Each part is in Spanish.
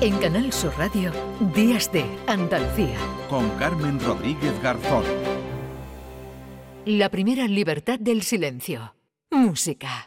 En Canal Sur Radio, Días de Andalucía. Con Carmen Rodríguez Garzón. La primera libertad del silencio. Música.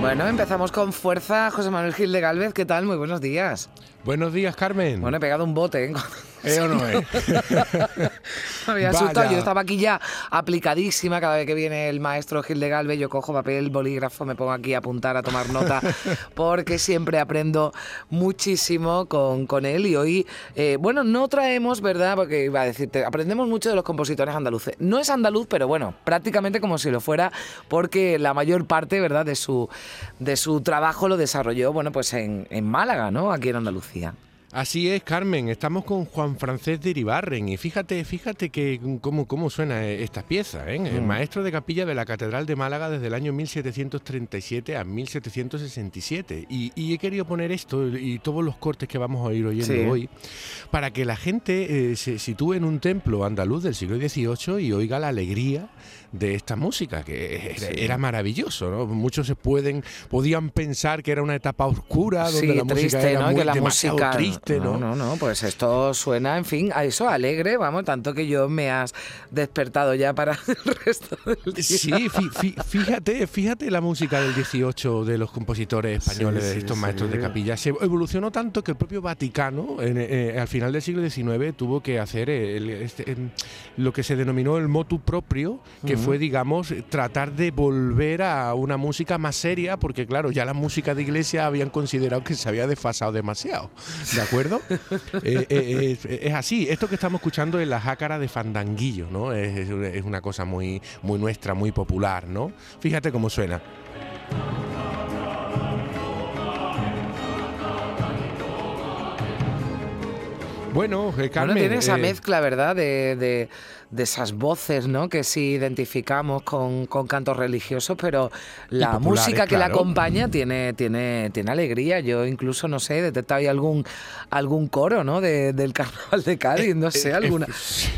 Bueno, empezamos con fuerza. José Manuel Gil de Galvez, ¿qué tal? Muy buenos días. Buenos días, Carmen. Bueno, he pegado un bote. ¿eh? ¿Eh o no es? Me había asustado. Yo estaba aquí ya aplicadísima. Cada vez que viene el maestro Gil de Galvez, yo cojo papel, bolígrafo, me pongo aquí a apuntar, a tomar nota, porque siempre aprendo muchísimo con, con él. Y hoy, eh, bueno, no traemos, ¿verdad? Porque iba a decirte, aprendemos mucho de los compositores andaluces. No es andaluz, pero bueno, prácticamente como si lo fuera, porque la mayor parte, ¿verdad?, de su, de su trabajo lo desarrolló, bueno, pues en, en Málaga, ¿no? Aquí en Andalucía. Así es, Carmen. Estamos con Juan Francés de Iribarren y fíjate, fíjate que cómo, cómo suena esta pieza. ¿eh? El mm. maestro de capilla de la Catedral de Málaga desde el año 1737 a 1767. Y, he querido poner esto y todos los cortes que vamos a ir oyendo hoy para que la gente eh, se sitúe en un templo andaluz del siglo XVIII y oiga la alegría de esta música, que era maravilloso, ¿no? Muchos se pueden, podían pensar que era una etapa oscura, donde la música era muy, demasiado triste, ¿no? No, no, pues esto suena, en fin, a eso alegre, vamos, tanto que yo me has despertado ya para el resto del día. Sí, fíjate, fíjate la música del 18 de los compositores españoles, de estos maestros de capilla, se evolucionó tanto que el propio Vaticano, eh, al final del siglo XIX, tuvo que hacer este, lo que se denominó el motu propio, que fue, digamos, tratar de volver a una música más seria, porque claro, ya la música de iglesia habían considerado que se había desfasado demasiado. ¿De acuerdo? Eh, eh, es, así. Esto que estamos escuchando es la jácara de Fandanguillo, ¿no? Es, es una cosa muy, muy nuestra, muy popular, ¿no? Fíjate cómo suena. Bueno, eh, Carmen, tiene esa mezcla, ¿verdad? de de esas voces, ¿no? Que sí identificamos con, con cantos religiosos, pero la música que la acompaña tiene, tiene, tiene alegría. Yo incluso, no sé, detectado ahí algún, algún coro, ¿no? del carnaval de Cádiz, no sé, eh, eh, alguna.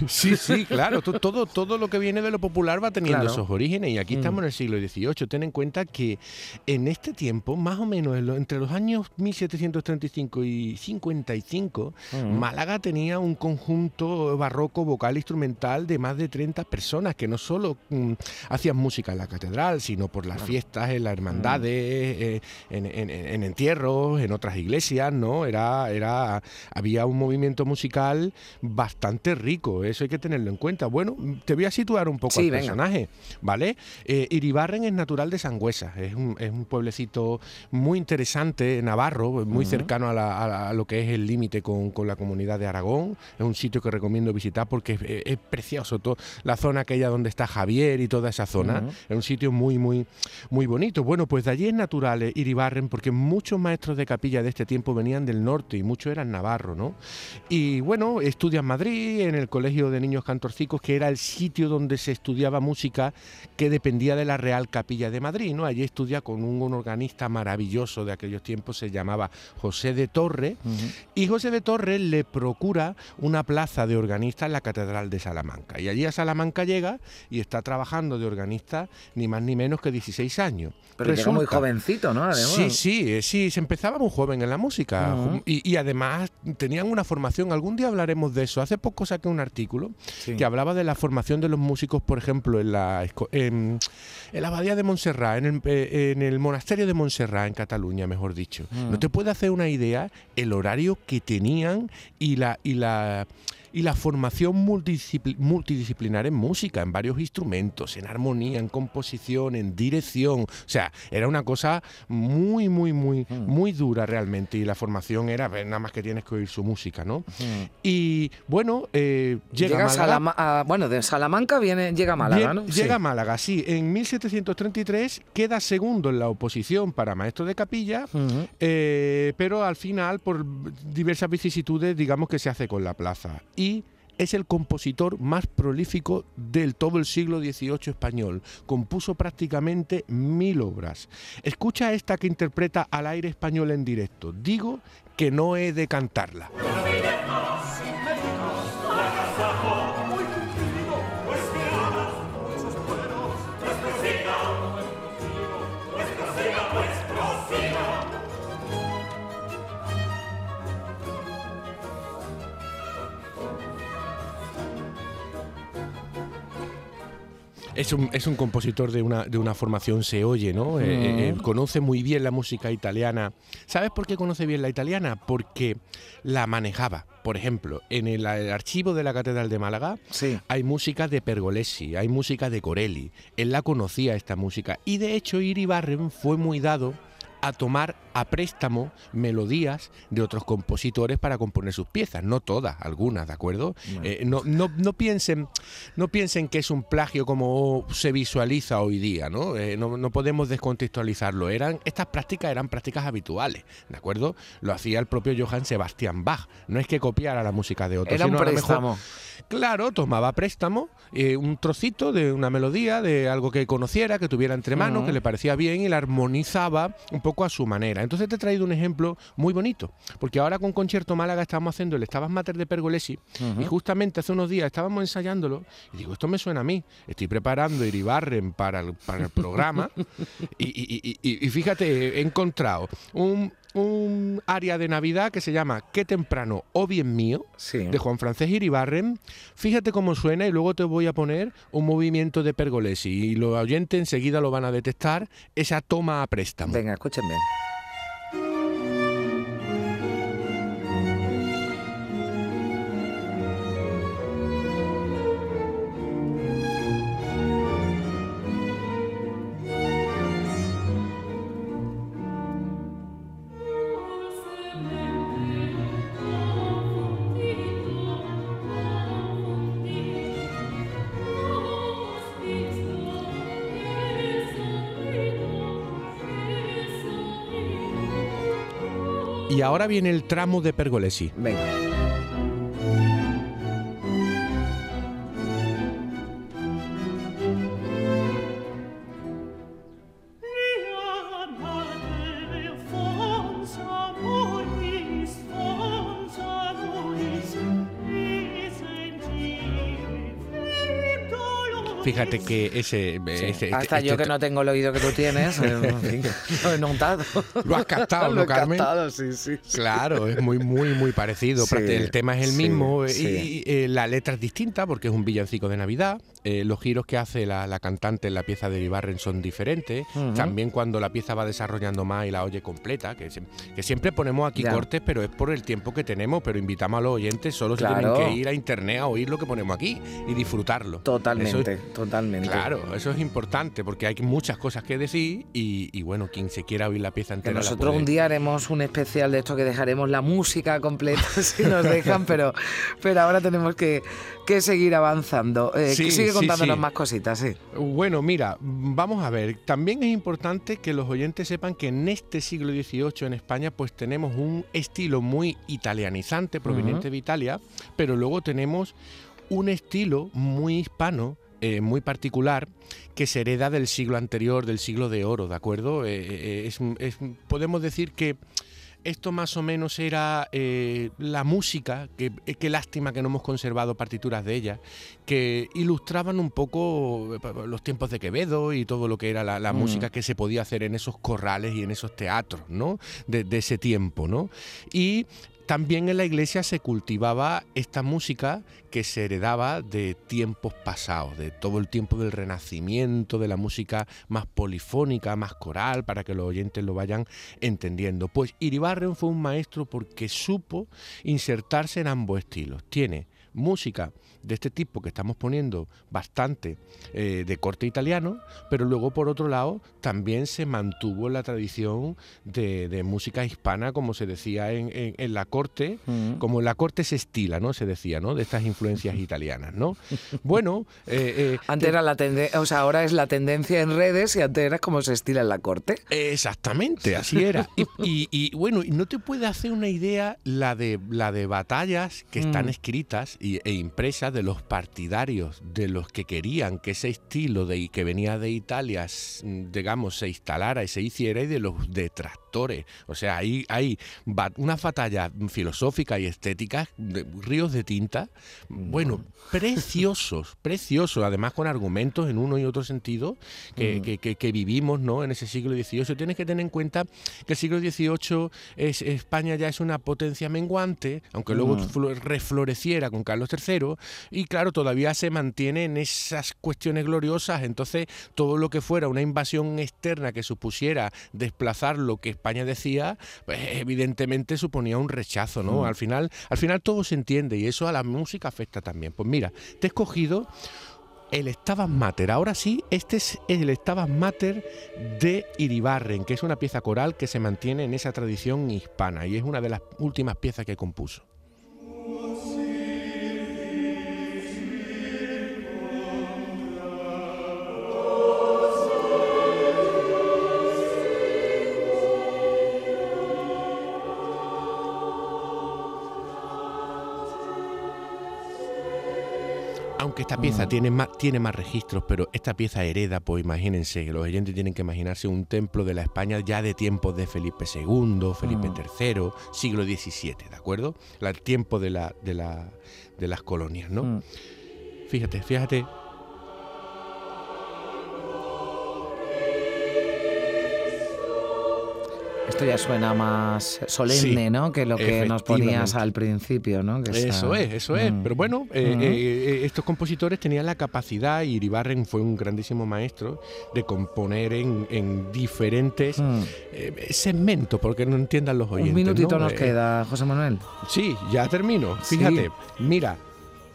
sí, sí, claro. todo, todo lo que viene de lo popular va teniendo esos orígenes. Y aquí estamos mm. en el siglo XVIII. Ten en cuenta que en este tiempo, más o menos entre los años 1735 y 55, mm. Málaga tenía un conjunto barroco vocal instrumental de más de 30 personas que no solo mm, hacían música en la catedral, sino por las fiestas, en las hermandades, eh, en, entierros, en otras iglesias, ¿no? Era, era, había un movimiento musical bastante rico, eso hay que tenerlo en cuenta. Bueno, te voy a situar un poco al personaje, ¿vale? Eh, Iribarren es natural de Sangüesa, es un, es un pueblecito muy interesante, navarro, muy cercano a, lo que es el límite con, la comunidad de Aragón, es un sitio que recomiendo visitar porque es, es precioso la zona aquella donde está Javier y toda esa zona, es un sitio muy, muy, muy bonito. Bueno, pues de allí es natural eh, Iribarren, porque muchos maestros de capilla de este tiempo venían del norte y muchos eran navarros, ¿no? Y bueno, estudia en Madrid, en el Colegio de Niños Cantorcicos, que era el sitio donde se estudiaba música que dependía de la Real Capilla de Madrid, ¿no? Allí estudia con un, organista maravilloso de aquellos tiempos, se llamaba José de Torre, y José de Torre le procura una plaza de organista en la Catedral de Salamanca. Y allí a Salamanca llega y está trabajando de organista ni más ni menos que 16 años. Pero es muy jovencito, ¿no? Sí, sí, eh, sí, se empezaba muy joven en la música y, además tenían una formación, algún día hablaremos de eso. Hace poco saqué un artículo que hablaba de la formación de los músicos, por ejemplo, en la, en, la abadía de Montserrat, en el, eh, en el monasterio de Montserrat, en Cataluña, mejor dicho. No te puede hacer una idea el horario que tenían y la... Y la y la formación multidisciplinar en música, en varios instrumentos, en armonía, en composición, en dirección. O sea, era una cosa muy, muy, muy, mm. muy dura realmente. Y la formación era, nada más que tienes que oír su música, ¿no? Mm. Y bueno, eh, llega, a Málaga. bueno, de Salamanca viene, llega a Málaga, ¿no? Llega a Málaga, sí. En 1733 queda segundo en la oposición para maestro de capilla, eh, pero al final, por diversas vicisitudes, digamos que se hace con la plaza y es el compositor más prolífico del todo el siglo XVIII español. Compuso prácticamente mil obras. Escucha esta que interpreta al aire español en directo. Digo que no he de cantarla. Es un, es un compositor de una, de una formación se oye, ¿no? Eh, eh, eh, conoce muy bien la música italiana. ¿Sabes por qué conoce bien la italiana? Porque la manejaba. Por ejemplo, en el, archivo de la Catedral de Málaga hay música de Pergolesi, hay música de Corelli. Él la conocía esta música y de hecho Iribarren fue muy dado a tomar a préstamo melodías de otros compositores para componer sus piezas, no todas, algunas, ¿de acuerdo? Eh, no, no, no, piensen, no piensen que es un plagio como se visualiza hoy día, ¿no? Eh, no, podemos descontextualizarlo. Eran, estas prácticas eran prácticas habituales, ¿de acuerdo? Lo hacía el propio Johann Sebastian Bach. No es que copiara la música de otros. Era un préstamo. claro, tomaba préstamo, eh, un trocito de una melodía, de algo que conociera, que tuviera entre manos, que le parecía bien y la armonizaba un poco a su manera. Entonces te he traído un ejemplo muy bonito, porque ahora con Concierto Málaga estábamos haciendo el Estabas Mater de Pergolesi y justamente hace unos días estábamos ensayándolo y digo, esto me suena a mí, estoy preparando Iribarren para el, para el programa y, fíjate, he encontrado un, un área de Navidad que se llama Qué temprano o bien mío, de Juan Francés Iribarren. Fíjate cómo suena y luego te voy a poner un movimiento de Pergolesi y los oyentes enseguida lo van a detectar, esa toma a préstamo. Venga, escúchenme. Y ahora viene el tramo de Pergolesi. Venga. Fíjate que ese... Este, hasta yo este que no tengo el oído que tú tienes, eh, lo he notado. Lo has captado, ¿no, lo he Carmen? Captado, sí, sí, Claro, es muy, muy, muy parecido. el tema es el mismo y, eh, la letra es distinta porque es un villancico de Navidad. Eh, los giros que hace la, cantante en la pieza de Ibarren son diferentes. También cuando la pieza va desarrollando más y la oye completa, que, que siempre ponemos aquí cortes, pero es por el tiempo que tenemos, pero invitamos a los oyentes, solo se tienen que ir a internet a oír lo que ponemos aquí y disfrutarlo. Totalmente, totalmente. Claro, eso es importante porque hay muchas cosas que decir y, bueno, quien se quiera oír la pieza entera. nosotros un día haremos un especial de esto que dejaremos la música completa si nos dejan, pero, pero ahora tenemos que, seguir avanzando. Eh, sigue contándonos más cositas, sí. Bueno, mira, vamos a ver. También es importante que los oyentes sepan que en este siglo XVIII en España pues tenemos un estilo muy italianizante proveniente de Italia, pero luego tenemos un estilo muy hispano eh, muy particular que se hereda del siglo anterior, del siglo de oro, ¿de acuerdo? Eh, eh, podemos decir que esto más o menos era la música, que qué lástima que no hemos conservado partituras de ella, que ilustraban un poco los tiempos de Quevedo y todo lo que era la, mm. música que se podía hacer en esos corrales y en esos teatros, ¿no? De, de ese tiempo, ¿no? Y también en la iglesia se cultivaba esta música que se heredaba de tiempos pasados, de todo el tiempo del renacimiento, de la música más polifónica, más coral, para que los oyentes lo vayan entendiendo. Pues Iribarren fue un maestro porque supo insertarse en ambos estilos. Tiene música de este tipo que estamos poniendo bastante eh, de corte italiano, pero luego por otro lado también se mantuvo la tradición de, música hispana, como se decía en, la corte, mm. como en la corte se estila, ¿no? Se decía, ¿no? De estas influencias italianas, ¿no? Bueno... Eh, eh, antes era la tendencia, o sea, ahora es la tendencia en redes y antes era como se estila en la corte. Exactamente, así era. y, bueno, no te puede hacer una idea la de, la de batallas que están mm. escritas e impresas de los partidarios, de los que querían que ese estilo de, que venía de Italia, digamos, se instalara y se hiciera, y de los detractores. O sea, hay, hay una batalla filosófica y estética, de, ríos de tinta, bueno, preciosos, preciosos, además con argumentos en uno y otro sentido que, mm. que, vivimos ¿no? en ese siglo XVIII. Tienes que tener en cuenta que el siglo XVIII es, España ya es una potencia menguante, aunque luego mm. refloreciera con Carlos III, y claro, todavía se mantiene en esas cuestiones gloriosas, entonces todo lo que fuera una invasión externa que supusiera desplazar lo que España decía, pues evidentemente suponía un rechazo, ¿no? Mm. Al final, al final todo se entiende y eso a la música afecta también. Pues mira, te he escogido el Estabas Mater. Ahora sí, este es el Estabas Mater de Iribarren, que es una pieza coral que se mantiene en esa tradición hispana y es una de las últimas piezas que compuso. Aunque esta pieza mm. tiene, más, tiene más registros, pero esta pieza hereda, pues imagínense, los oyentes tienen que imaginarse un templo de la España ya de tiempos de Felipe II, Felipe III, mm. siglo XVII, ¿de acuerdo? El tiempo de, la, de, la, de las colonias, ¿no? Mm. Fíjate, fíjate Esto ya suena más solemne, ¿no? Que lo que nos ponías al principio, ¿no? eso es, eso es. Mm. Pero bueno, eh, eh, eh, estos compositores tenían la capacidad, y Iribarren fue un grandísimo maestro, de componer en, diferentes mm. segmentos, porque no entiendan los oyentes. Un minutito nos queda, José Manuel. Sí, ya termino. Fíjate, mira,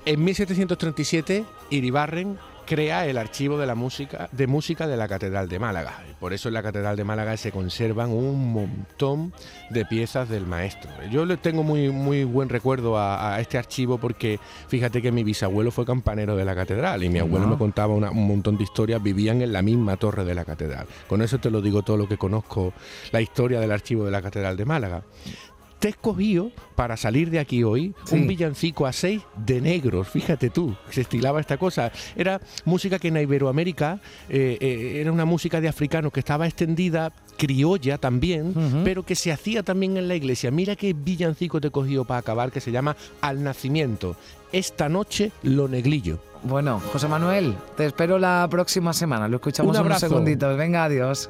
en 1737 Iribarren crea el archivo de la música de música de la Catedral de Málaga. Por eso en la Catedral de Málaga se conservan un montón de piezas del maestro. Yo le tengo muy muy buen recuerdo a, este archivo porque fíjate que mi bisabuelo fue campanero de la catedral y mi abuelo me contaba un montón de historias, vivían en la misma torre de la catedral. Con eso te lo digo todo lo que conozco la historia del archivo de la Catedral de Málaga te he escogido para salir de aquí hoy un villancico a seis de negros, fíjate tú, se estilaba esta cosa. Era música que en Iberoamérica eh, eh, era una música de africanos que estaba extendida, criolla también, pero que se hacía también en la iglesia. Mira qué villancico te he cogido para acabar que se llama Al Nacimiento. Esta noche lo neglillo. Bueno, José Manuel, te espero la próxima semana. Lo escuchamos un unos segunditos. Venga, adiós.